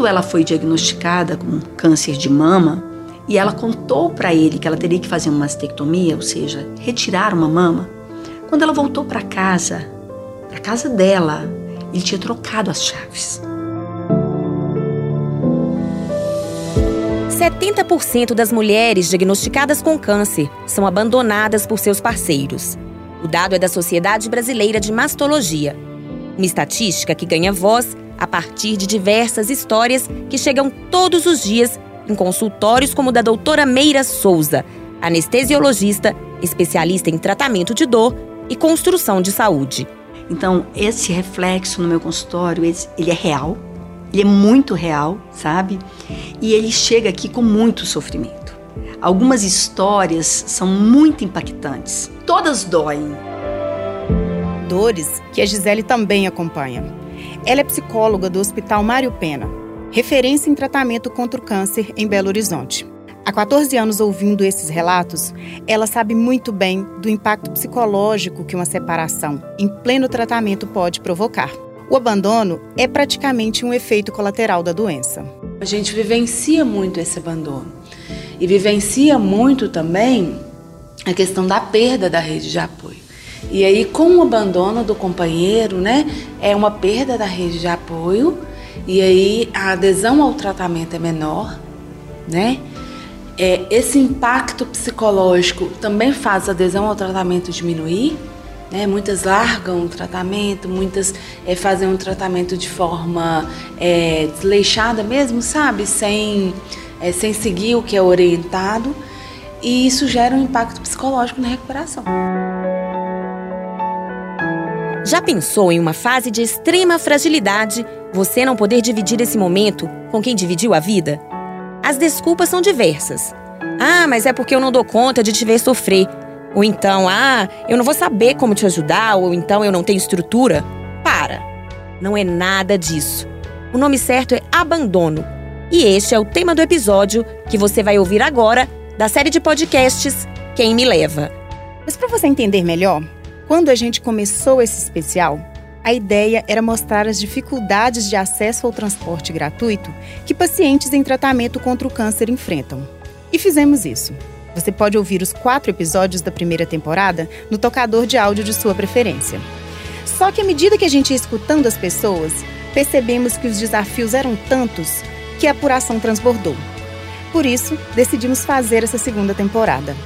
quando ela foi diagnosticada com câncer de mama e ela contou para ele que ela teria que fazer uma mastectomia, ou seja, retirar uma mama, quando ela voltou para casa, para casa dela, ele tinha trocado as chaves. 70% das mulheres diagnosticadas com câncer são abandonadas por seus parceiros. O dado é da Sociedade Brasileira de Mastologia, uma estatística que ganha voz a partir de diversas histórias que chegam todos os dias em consultórios como o da doutora Meira Souza, anestesiologista, especialista em tratamento de dor e construção de saúde. Então, esse reflexo no meu consultório, ele é real, ele é muito real, sabe? E ele chega aqui com muito sofrimento. Algumas histórias são muito impactantes. Todas doem. Dores que a Gisele também acompanha. Ela é psicóloga do Hospital Mário Pena, referência em tratamento contra o câncer em Belo Horizonte. Há 14 anos ouvindo esses relatos, ela sabe muito bem do impacto psicológico que uma separação em pleno tratamento pode provocar. O abandono é praticamente um efeito colateral da doença. A gente vivencia muito esse abandono e vivencia muito também a questão da perda da rede de apoio. E aí, com o abandono do companheiro, né, é uma perda da rede de apoio, e aí a adesão ao tratamento é menor, né? É, esse impacto psicológico também faz a adesão ao tratamento diminuir, né? Muitas largam o tratamento, muitas é, fazem um tratamento de forma é, desleixada mesmo, sabe? Sem, é, sem seguir o que é orientado. E isso gera um impacto psicológico na recuperação. Já pensou em uma fase de extrema fragilidade, você não poder dividir esse momento com quem dividiu a vida? As desculpas são diversas. Ah, mas é porque eu não dou conta de te ver sofrer. Ou então, ah, eu não vou saber como te ajudar, ou então eu não tenho estrutura. Para! Não é nada disso. O nome certo é abandono. E este é o tema do episódio que você vai ouvir agora da série de podcasts Quem Me Leva. Mas para você entender melhor, quando a gente começou esse especial, a ideia era mostrar as dificuldades de acesso ao transporte gratuito que pacientes em tratamento contra o câncer enfrentam. E fizemos isso. Você pode ouvir os quatro episódios da primeira temporada no tocador de áudio de sua preferência. Só que à medida que a gente ia escutando as pessoas, percebemos que os desafios eram tantos que a apuração transbordou. Por isso, decidimos fazer essa segunda temporada.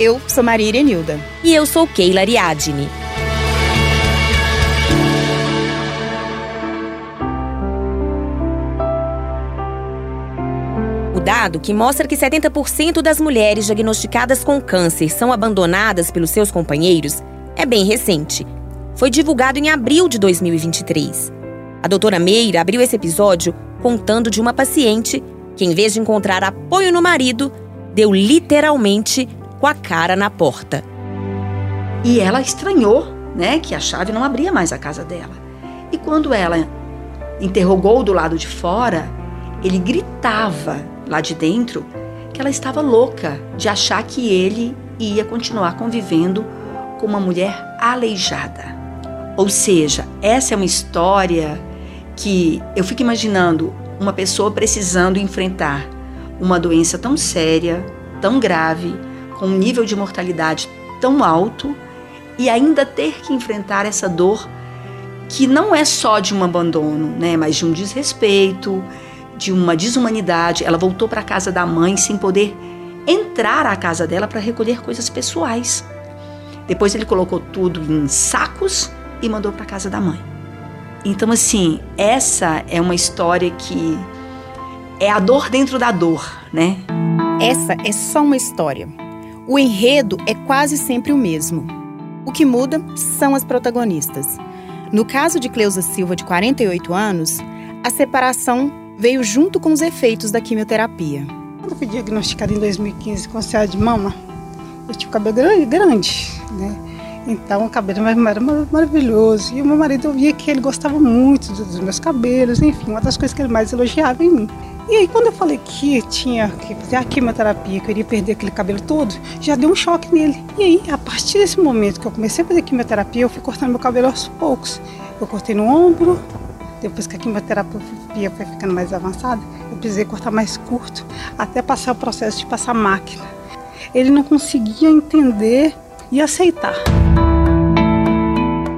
Eu sou Maria Irenilda. E eu sou Keila Ariadne. dado que mostra que 70% das mulheres diagnosticadas com câncer são abandonadas pelos seus companheiros é bem recente. Foi divulgado em abril de 2023. A doutora Meira abriu esse episódio contando de uma paciente que, em vez de encontrar apoio no marido, deu literalmente com a cara na porta. E ela estranhou, né, que a chave não abria mais a casa dela. E quando ela interrogou do lado de fora, ele gritava lá de dentro que ela estava louca de achar que ele ia continuar convivendo com uma mulher aleijada. Ou seja, essa é uma história que eu fico imaginando uma pessoa precisando enfrentar uma doença tão séria, tão grave, com um nível de mortalidade tão alto e ainda ter que enfrentar essa dor que não é só de um abandono, né, mas de um desrespeito, de uma desumanidade. Ela voltou para a casa da mãe sem poder entrar à casa dela para recolher coisas pessoais. Depois ele colocou tudo em sacos e mandou para a casa da mãe. Então, assim, essa é uma história que é a dor dentro da dor, né? Essa é só uma história. O enredo é quase sempre o mesmo. O que muda são as protagonistas. No caso de Cleusa Silva, de 48 anos, a separação veio junto com os efeitos da quimioterapia. Quando eu fui diagnosticada em 2015 com câncer de mama, eu tinha o cabelo grande, grande, né? Então o cabelo era maravilhoso. E o meu marido eu via que ele gostava muito dos meus cabelos, enfim, uma das coisas que ele mais elogiava em mim. E aí quando eu falei que tinha que fazer a quimioterapia, que eu iria perder aquele cabelo todo, já deu um choque nele. E aí, a partir desse momento que eu comecei a fazer quimioterapia, eu fui cortando meu cabelo aos poucos. Eu cortei no ombro, Depois que a quimioterapia foi ficando mais avançada, eu precisei cortar mais curto até passar o processo de passar máquina. Ele não conseguia entender e aceitar.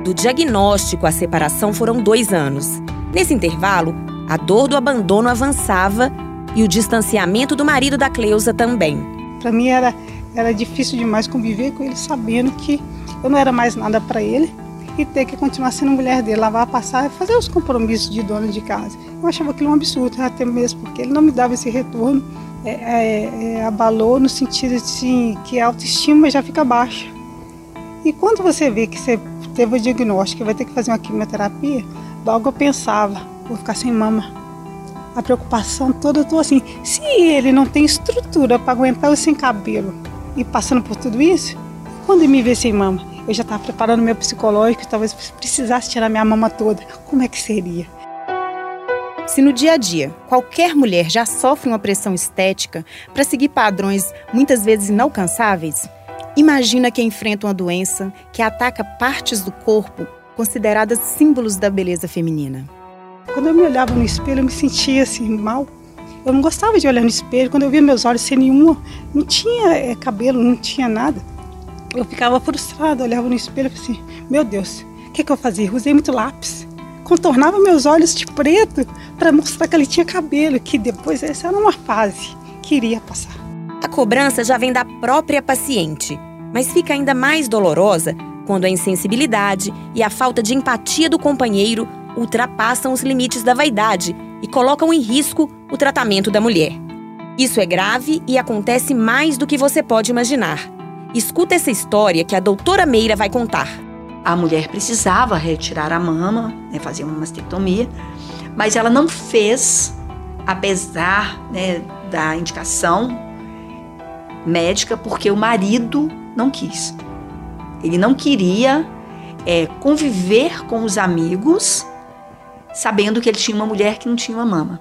Do diagnóstico à separação foram dois anos. Nesse intervalo, a dor do abandono avançava e o distanciamento do marido da Cleusa também. Para mim era, era difícil demais conviver com ele, sabendo que eu não era mais nada para ele e ter que continuar sendo mulher dele, lavar, passar fazer os compromissos de dona de casa. Eu achava aquilo um absurdo, até mesmo porque ele não me dava esse retorno. É, é, é, abalou no sentido assim, que a autoestima já fica baixa. E quando você vê que você teve o diagnóstico e vai ter que fazer uma quimioterapia, logo eu pensava, vou ficar sem mama. A preocupação toda, eu tô assim, se ele não tem estrutura para aguentar eu sem cabelo e passando por tudo isso, quando ele me vê sem mama, eu já estava preparando meu psicológico, talvez precisasse tirar minha mama toda, como é que seria? Se no dia a dia qualquer mulher já sofre uma pressão estética para seguir padrões muitas vezes inalcançáveis, imagina quem enfrenta uma doença que ataca partes do corpo consideradas símbolos da beleza feminina. Quando eu me olhava no espelho, eu me sentia assim mal. Eu não gostava de olhar no espelho. Quando eu via meus olhos sem nenhuma, não tinha é, cabelo, não tinha nada. Eu ficava frustrada, olhava no espelho e assim: Meu Deus, o que, que eu fazia? Usei muito lápis contornava meus olhos de preto para mostrar que ele tinha cabelo, que depois essa era uma fase que iria passar. A cobrança já vem da própria paciente, mas fica ainda mais dolorosa quando a insensibilidade e a falta de empatia do companheiro ultrapassam os limites da vaidade e colocam em risco o tratamento da mulher. Isso é grave e acontece mais do que você pode imaginar. Escuta essa história que a doutora Meira vai contar a mulher precisava retirar a mama, né, fazer uma mastectomia, mas ela não fez, apesar né, da indicação médica, porque o marido não quis. Ele não queria é, conviver com os amigos, sabendo que ele tinha uma mulher que não tinha uma mama.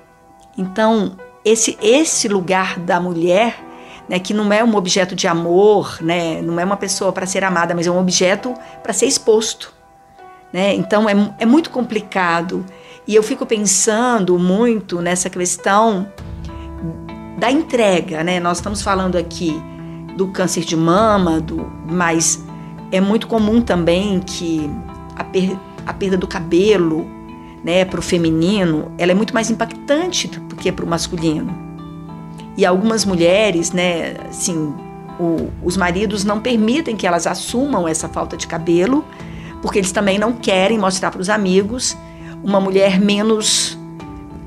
Então, esse, esse lugar da mulher né, que não é um objeto de amor, né, não é uma pessoa para ser amada, mas é um objeto para ser exposto. Né? Então é, é muito complicado. E eu fico pensando muito nessa questão da entrega. Né? Nós estamos falando aqui do câncer de mama, do, mas é muito comum também que a, per, a perda do cabelo né, para o feminino ela é muito mais impactante do que para o masculino. E algumas mulheres, né, assim, o, os maridos não permitem que elas assumam essa falta de cabelo, porque eles também não querem mostrar para os amigos uma mulher menos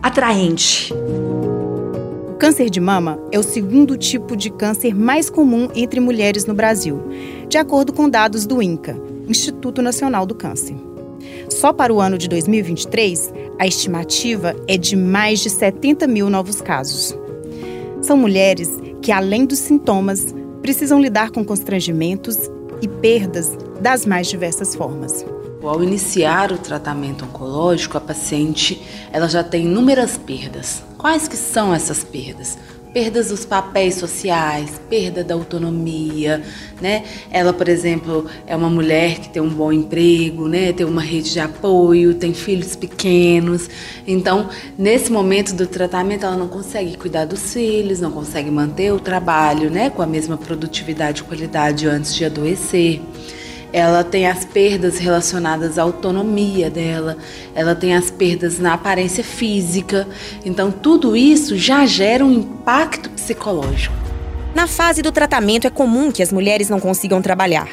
atraente. O câncer de mama é o segundo tipo de câncer mais comum entre mulheres no Brasil, de acordo com dados do INCA, Instituto Nacional do Câncer. Só para o ano de 2023, a estimativa é de mais de 70 mil novos casos. São mulheres que, além dos sintomas, precisam lidar com constrangimentos e perdas das mais diversas formas. Ao iniciar o tratamento oncológico, a paciente ela já tem inúmeras perdas. Quais que são essas perdas? Perdas dos papéis sociais, perda da autonomia, né? Ela, por exemplo, é uma mulher que tem um bom emprego, né? Tem uma rede de apoio, tem filhos pequenos. Então, nesse momento do tratamento, ela não consegue cuidar dos filhos, não consegue manter o trabalho, né? Com a mesma produtividade e qualidade antes de adoecer ela tem as perdas relacionadas à autonomia dela, ela tem as perdas na aparência física. Então, tudo isso já gera um impacto psicológico. Na fase do tratamento, é comum que as mulheres não consigam trabalhar.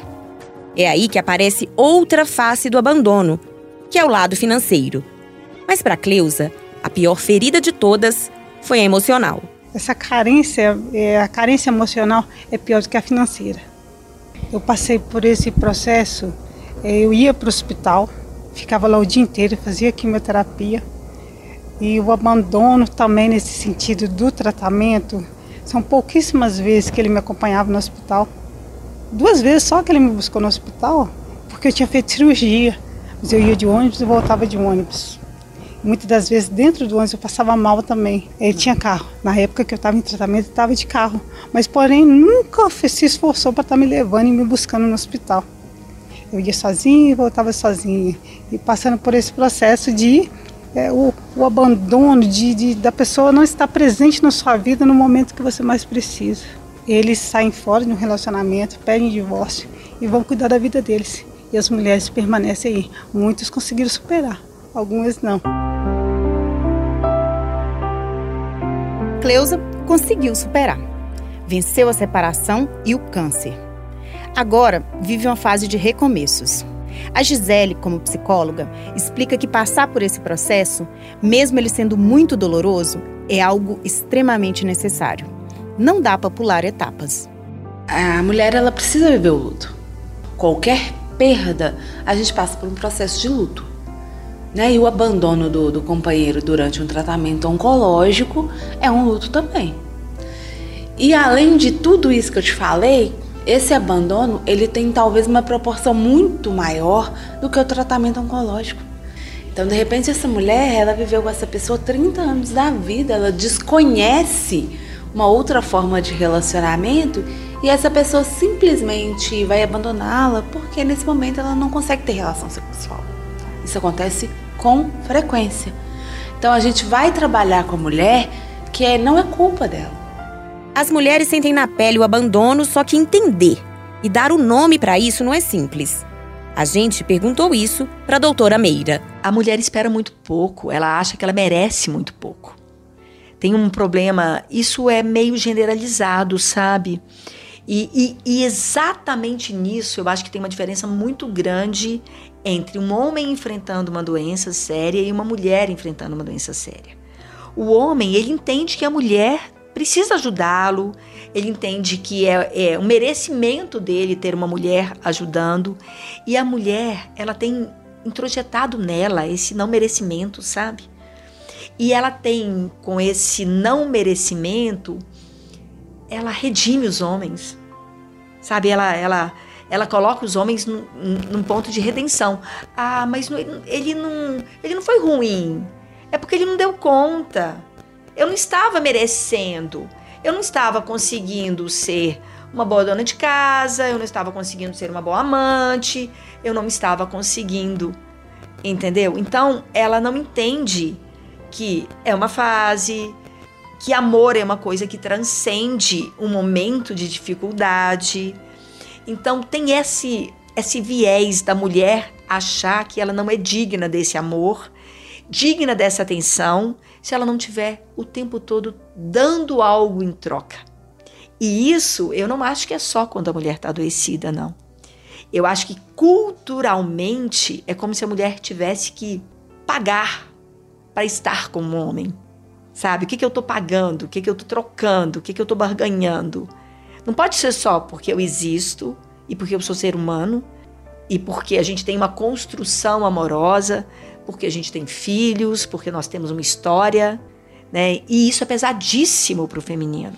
É aí que aparece outra face do abandono, que é o lado financeiro. Mas para Cleusa, a pior ferida de todas foi a emocional. Essa carência, é, a carência emocional é pior do que a financeira. Eu passei por esse processo, eh, eu ia para o hospital, ficava lá o dia inteiro, fazia quimioterapia. E o abandono também nesse sentido do tratamento, são pouquíssimas vezes que ele me acompanhava no hospital. Duas vezes só que ele me buscou no hospital, porque eu tinha feito cirurgia. Mas eu ia de ônibus e voltava de ônibus. Muitas das vezes dentro do ônibus eu passava mal também. Ele tinha carro. Na época que eu estava em tratamento, estava de carro. Mas, porém, nunca se esforçou para estar tá me levando e me buscando no hospital. Eu ia sozinha e voltava sozinha. E passando por esse processo de é, o, o, abandono de, de, da pessoa não estar presente na sua vida no momento que você mais precisa. Eles saem fora de um relacionamento, pedem divórcio e vão cuidar da vida deles. E as mulheres permanecem aí. Muitos conseguiram superar, algumas não. Cleusa conseguiu superar. Venceu a separação e o câncer. Agora vive uma fase de recomeços. A Gisele, como psicóloga, explica que passar por esse processo, mesmo ele sendo muito doloroso, é algo extremamente necessário. Não dá para pular etapas. A mulher ela precisa viver o luto. Qualquer perda, a gente passa por um processo de luto. Né? E o abandono do, do companheiro durante um tratamento oncológico é um luto também. E além de tudo isso que eu te falei, esse abandono ele tem talvez uma proporção muito maior do que o tratamento oncológico. Então, de repente, essa mulher, ela viveu com essa pessoa 30 anos da vida, ela desconhece uma outra forma de relacionamento e essa pessoa simplesmente vai abandoná-la porque nesse momento ela não consegue ter relação sexual. Isso acontece com frequência. Então a gente vai trabalhar com a mulher que é, não é culpa dela. As mulheres sentem na pele o abandono, só que entender e dar o nome para isso não é simples. A gente perguntou isso para a doutora Meira. A mulher espera muito pouco, ela acha que ela merece muito pouco. Tem um problema, isso é meio generalizado, sabe? E, e, e, exatamente nisso eu acho que tem uma diferença muito grande entre um homem enfrentando uma doença séria e uma mulher enfrentando uma doença séria. O homem, ele entende que a mulher precisa ajudá-lo, ele entende que é, é um merecimento dele ter uma mulher ajudando, e a mulher, ela tem introjetado nela esse não merecimento, sabe? E ela tem, com esse não merecimento, ela redime os homens, sabe? Ela, ela, ela coloca os homens num, num ponto de redenção. Ah, mas ele não, ele não foi ruim. É porque ele não deu conta. Eu não estava merecendo. Eu não estava conseguindo ser uma boa dona de casa, eu não estava conseguindo ser uma boa amante, eu não estava conseguindo, entendeu? Então, ela não entende que é uma fase, que amor é uma coisa que transcende um momento de dificuldade. Então, tem esse esse viés da mulher achar que ela não é digna desse amor, digna dessa atenção se ela não tiver o tempo todo dando algo em troca. E isso eu não acho que é só quando a mulher está adoecida, não. Eu acho que culturalmente é como se a mulher tivesse que pagar para estar com um homem. Sabe? O que, que eu estou pagando? O que, que eu estou trocando? O que, que eu estou barganhando? Não pode ser só porque eu existo e porque eu sou ser humano e porque a gente tem uma construção amorosa, porque a gente tem filhos, porque nós temos uma história, né? E isso é pesadíssimo para o feminino.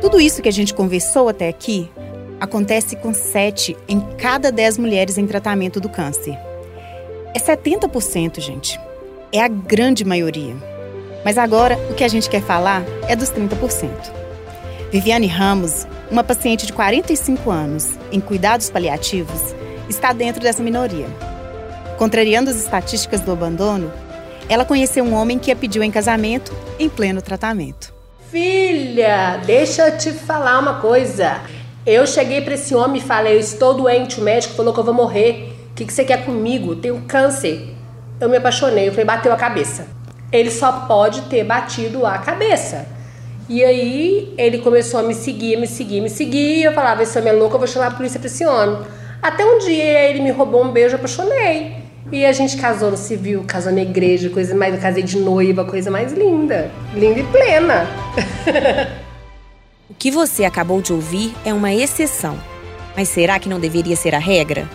Tudo isso que a gente conversou até aqui acontece com 7 em cada 10 mulheres em tratamento do câncer. É 70%, gente. É a grande maioria. Mas agora, o que a gente quer falar é dos 30%. Viviane Ramos, uma paciente de 45 anos em cuidados paliativos, está dentro dessa minoria. Contrariando as estatísticas do abandono, ela conheceu um homem que a pediu em casamento em pleno tratamento. Filha, deixa eu te falar uma coisa. Eu cheguei para esse homem e falei: Eu estou doente, o médico falou que eu vou morrer. Que, que você quer comigo? Tenho câncer. Eu me apaixonei, eu falei: Bateu a cabeça. Ele só pode ter batido a cabeça. E aí ele começou a me seguir, me seguir, me seguir. Eu falava: Esse homem é louco, eu vou chamar a polícia para esse homem. Até um dia ele me roubou um beijo, eu apaixonei. E a gente casou no civil, casou na igreja, coisa mais, eu casei de noiva, coisa mais linda. Linda e plena. o que você acabou de ouvir é uma exceção. Mas será que não deveria ser a regra?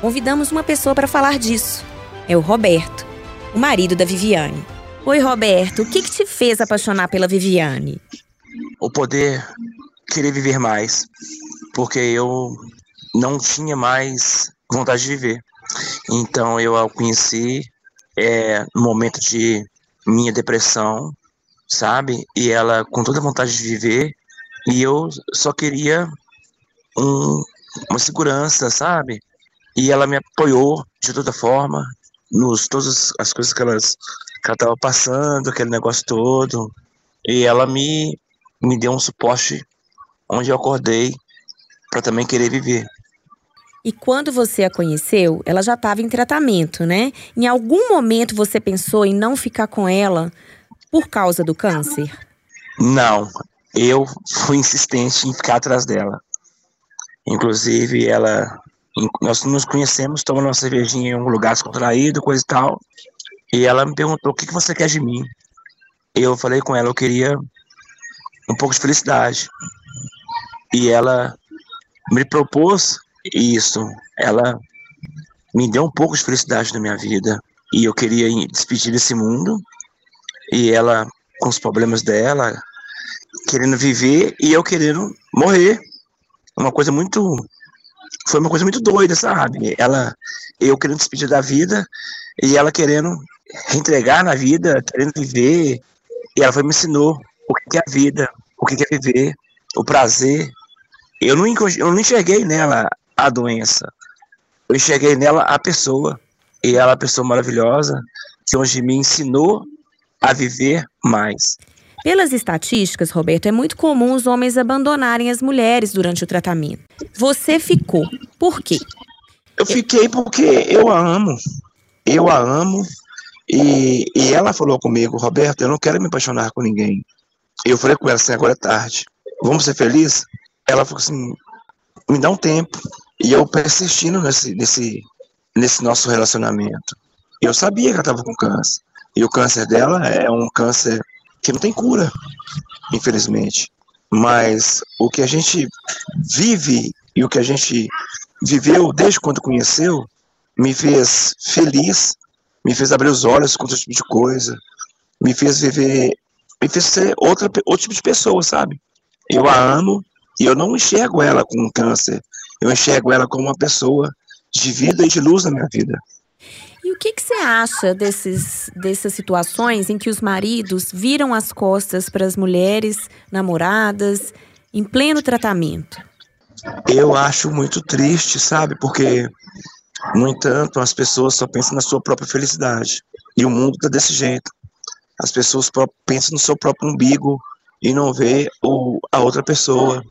Convidamos uma pessoa para falar disso. É o Roberto, o marido da Viviane. Oi, Roberto, o que, que te fez apaixonar pela Viviane? O poder querer viver mais. Porque eu não tinha mais vontade de viver. Então eu a conheci é, no momento de minha depressão, sabe? E ela com toda vontade de viver, e eu só queria um, uma segurança, sabe? E ela me apoiou de toda forma, nos todas as coisas que, elas, que ela estava passando, aquele negócio todo. E ela me, me deu um suporte onde eu acordei para também querer viver. E quando você a conheceu, ela já estava em tratamento, né? Em algum momento você pensou em não ficar com ela por causa do câncer? Não, eu fui insistente em ficar atrás dela. Inclusive, ela. Nós nos conhecemos, tomando uma cervejinha em um lugar descontraído, coisa e tal. E ela me perguntou: o que, que você quer de mim? Eu falei com ela: eu queria um pouco de felicidade. E ela me propôs isso. Ela me deu um pouco de felicidade na minha vida. E eu queria despedir desse mundo. E ela, com os problemas dela, querendo viver e eu querendo morrer. Uma coisa muito. Foi uma coisa muito doida, sabe? Ela, eu querendo despedir da vida e ela querendo reentregar na vida, querendo viver. E ela foi me ensinou o que é a vida, o que é viver, o prazer. Eu não, eu não enxerguei nela a doença. Eu enxerguei nela a pessoa. E ela é uma pessoa maravilhosa, que hoje me ensinou a viver mais. Pelas estatísticas, Roberto, é muito comum os homens abandonarem as mulheres durante o tratamento. Você ficou. Por quê? Eu fiquei porque eu a amo. Eu a amo. E, e ela falou comigo, Roberto, eu não quero me apaixonar com ninguém. Eu falei com ela assim, agora é tarde. Vamos ser felizes? Ela falou assim, me dá um tempo. E eu persistindo nesse, nesse, nesse nosso relacionamento. Eu sabia que ela estava com câncer. E o câncer dela é um câncer que não tem cura, infelizmente. Mas o que a gente vive e o que a gente viveu desde quando conheceu me fez feliz, me fez abrir os olhos com outro tipo de coisa, me fez viver, me fez ser outra, outro tipo de pessoa, sabe? Eu a amo e eu não enxergo ela com câncer, eu enxergo ela como uma pessoa de vida e de luz na minha vida. E o que, que você acha desses, dessas situações em que os maridos viram as costas para as mulheres namoradas em pleno tratamento? Eu acho muito triste, sabe? Porque, no entanto, as pessoas só pensam na sua própria felicidade. E o mundo está desse jeito. As pessoas pensam no seu próprio umbigo e não vê o, a outra pessoa.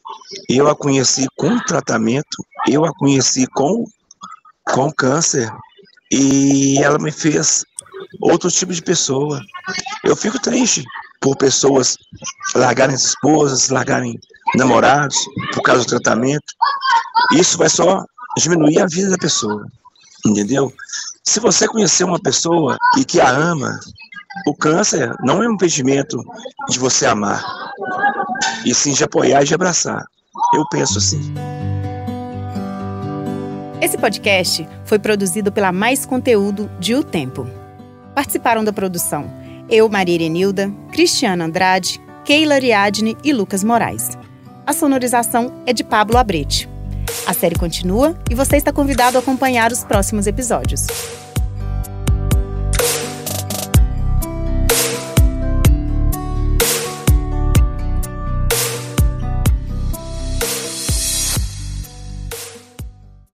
Eu a conheci com tratamento, eu a conheci com, com câncer, e ela me fez outro tipo de pessoa. Eu fico triste por pessoas largarem as esposas, largarem namorados por causa do tratamento. Isso vai só diminuir a vida da pessoa, entendeu? Se você conhecer uma pessoa e que a ama, o câncer não é um impedimento de você amar, e sim de apoiar e de abraçar. Eu penso assim. Esse podcast foi produzido pela Mais Conteúdo de O Tempo. Participaram da produção eu, Maria Irenilda, Cristiana Andrade, Keila Ariadne e Lucas Moraes. A sonorização é de Pablo Abrete. A série continua e você está convidado a acompanhar os próximos episódios.